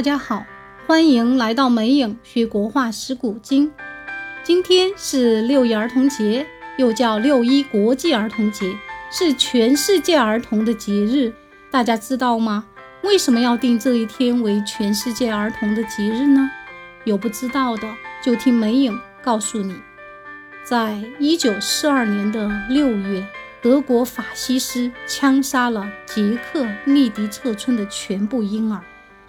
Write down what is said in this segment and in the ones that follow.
大家好，欢迎来到美影学国画识古今。今天是六一儿童节，又叫六一国际儿童节，是全世界儿童的节日。大家知道吗？为什么要定这一天为全世界儿童的节日呢？有不知道的，就听美影告诉你。在一九四二年的六月，德国法西斯枪杀了捷克利迪策村的全部婴儿。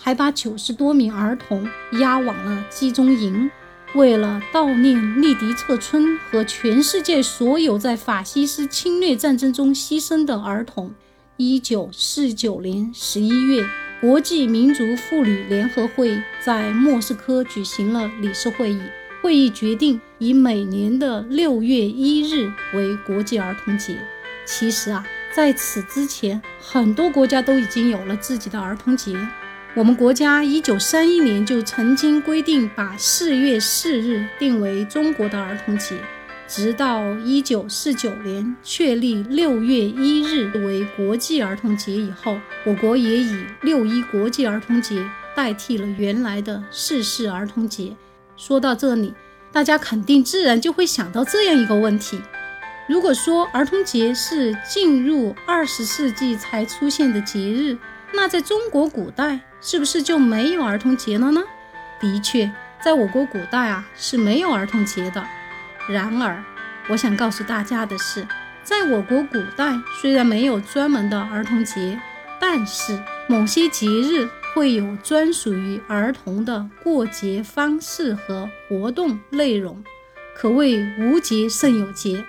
还把九十多名儿童押往了集中营。为了悼念利迪策村和全世界所有在法西斯侵略战争中牺牲的儿童，一九四九年十一月，国际民族妇女联合会在莫斯科举行了理事会议。会议决定以每年的六月一日为国际儿童节。其实啊，在此之前，很多国家都已经有了自己的儿童节。我们国家一九三一年就曾经规定把四月四日定为中国的儿童节，直到一九四九年确立六月一日为国际儿童节以后，我国也以六一国际儿童节代替了原来的四四儿童节。说到这里，大家肯定自然就会想到这样一个问题：如果说儿童节是进入二十世纪才出现的节日，那在中国古代，是不是就没有儿童节了呢？的确，在我国古代啊是没有儿童节的。然而，我想告诉大家的是，在我国古代虽然没有专门的儿童节，但是某些节日会有专属于儿童的过节方式和活动内容，可谓无节胜有节。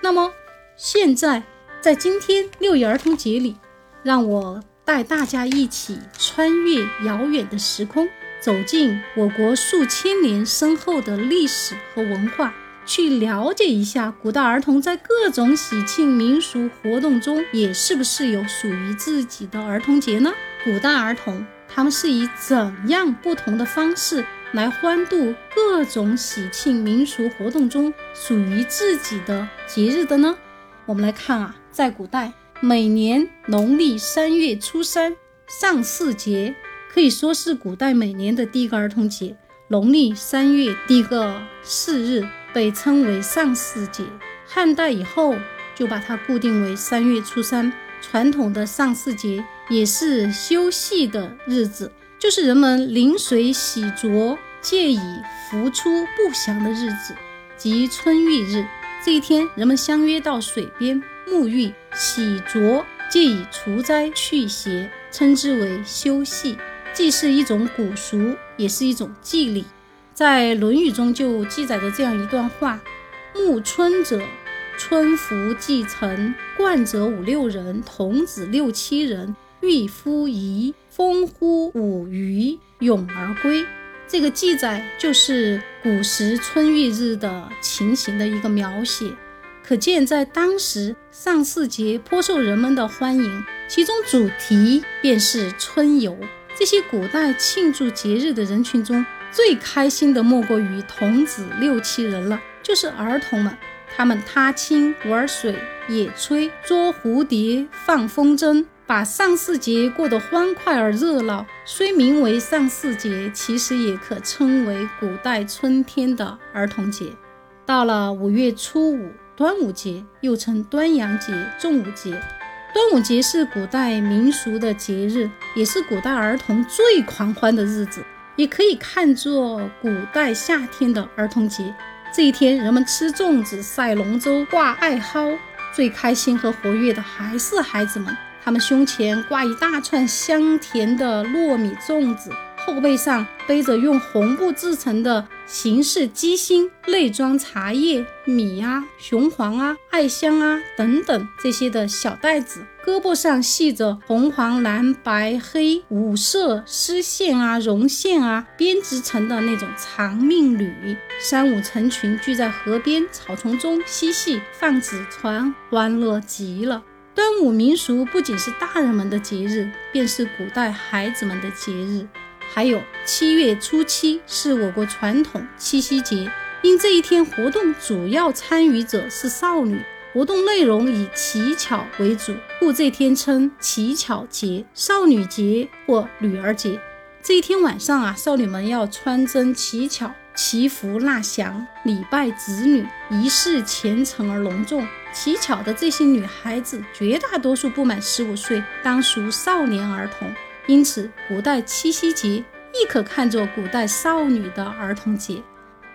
那么，现在在今天六一儿童节里，让我。带大家一起穿越遥远的时空，走进我国数千年深厚的历史和文化，去了解一下古代儿童在各种喜庆民俗活动中，也是不是有属于自己的儿童节呢？古代儿童他们是以怎样不同的方式来欢度各种喜庆民俗活动中属于自己的节日的呢？我们来看啊，在古代。每年农历三月初三，上巳节可以说是古代每年的第一个儿童节。农历三月第一个巳日被称为上巳节。汉代以后就把它固定为三月初三。传统的上巳节也是休息的日子，就是人们临水洗濯、借以浮出不祥的日子，即春浴日。这一天，人们相约到水边。沐浴、洗濯，借以除灾去邪，称之为休息，既是一种古俗，也是一种祭礼。在《论语》中就记载着这样一段话：沐春者，春服既成，冠者五六人，童子六七人，浴夫仪，风乎舞鱼，咏而归。这个记载就是古时春浴日的情形的一个描写。可见，在当时上巳节颇受人们的欢迎，其中主题便是春游。这些古代庆祝节日的人群中，最开心的莫过于童子六七人了，就是儿童们。他们踏青、玩水、野炊、捉蝴蝶、放风筝，把上巳节过得欢快而热闹。虽名为上巳节，其实也可称为古代春天的儿童节。到了五月初五。端午节又称端阳节、重午节。端午节是古代民俗的节日，也是古代儿童最狂欢的日子，也可以看作古代夏天的儿童节。这一天，人们吃粽子、赛龙舟、挂艾蒿，最开心和活跃的还是孩子们。他们胸前挂一大串香甜的糯米粽子。后背上背着用红布制成的形似鸡心、内装茶叶、米啊、雄黄啊、艾香啊等等这些的小袋子，胳膊上系着红、黄、蓝、白、黑五色丝线啊、绒线啊编织成的那种长命缕，三五成群聚在河边草丛中嬉戏、放纸船，欢乐极了。端午民俗不仅是大人们的节日，便是古代孩子们的节日。还有七月初七是我国传统七夕节，因这一天活动主要参与者是少女，活动内容以乞巧为主，故这天称乞巧节、少女节或女儿节。这一天晚上啊，少女们要穿针乞巧、祈福纳祥、礼拜子女，仪式虔诚而隆重。乞巧的这些女孩子，绝大多数不满十五岁，当属少年儿童，因此古代七夕节亦可看作古代少女的儿童节。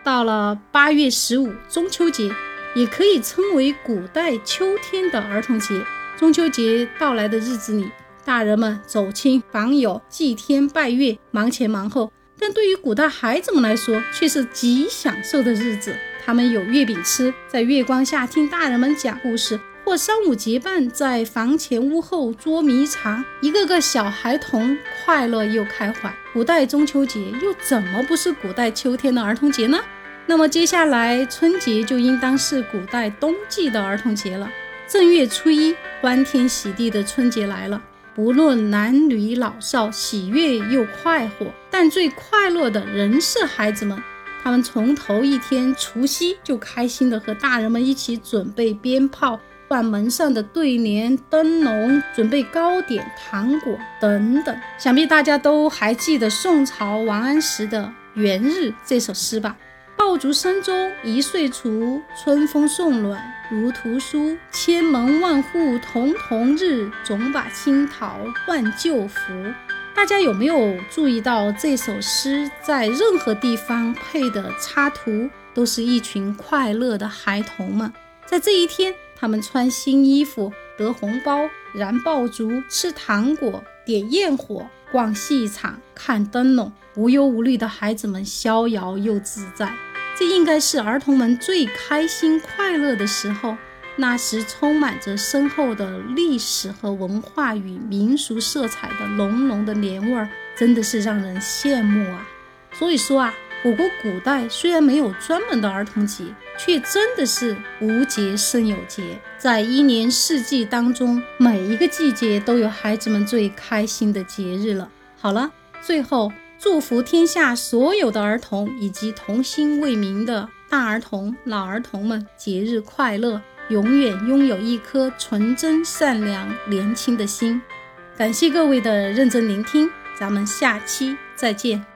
到了八月十五，中秋节也可以称为古代秋天的儿童节。中秋节到来的日子里，大人们走亲访友、祭天拜月，忙前忙后；但对于古代孩子们来说，却是极享受的日子。他们有月饼吃，在月光下听大人们讲故事，或三五结伴在房前屋后捉迷藏，一个个小孩童快乐又开怀。古代中秋节又怎么不是古代秋天的儿童节呢？那么接下来春节就应当是古代冬季的儿童节了。正月初一，欢天喜地的春节来了，不论男女老少，喜悦又快活。但最快乐的仍是孩子们，他们从头一天除夕就开心的和大人们一起准备鞭炮。换门上的对联、灯笼，准备糕点、糖果等等。想必大家都还记得宋朝王安石的《元日》这首诗吧？爆竹声中一岁除，春风送暖如图书。千门万户曈曈日，总把新桃换旧符。大家有没有注意到这首诗在任何地方配的插图，都是一群快乐的孩童们，在这一天。他们穿新衣服，得红包，燃爆竹，吃糖果，点焰火，逛戏场，看灯笼，无忧无虑的孩子们逍遥又自在。这应该是儿童们最开心快乐的时候。那时充满着深厚的历史和文化与民俗色彩的浓浓的年味儿，真的是让人羡慕啊！所以说啊。我国古代虽然没有专门的儿童节，却真的是无节胜有节。在一年四季当中，每一个季节都有孩子们最开心的节日了。好了，最后祝福天下所有的儿童以及童心未泯的大儿童、老儿童们节日快乐，永远拥有一颗纯真、善良、年轻的心。感谢各位的认真聆听，咱们下期再见。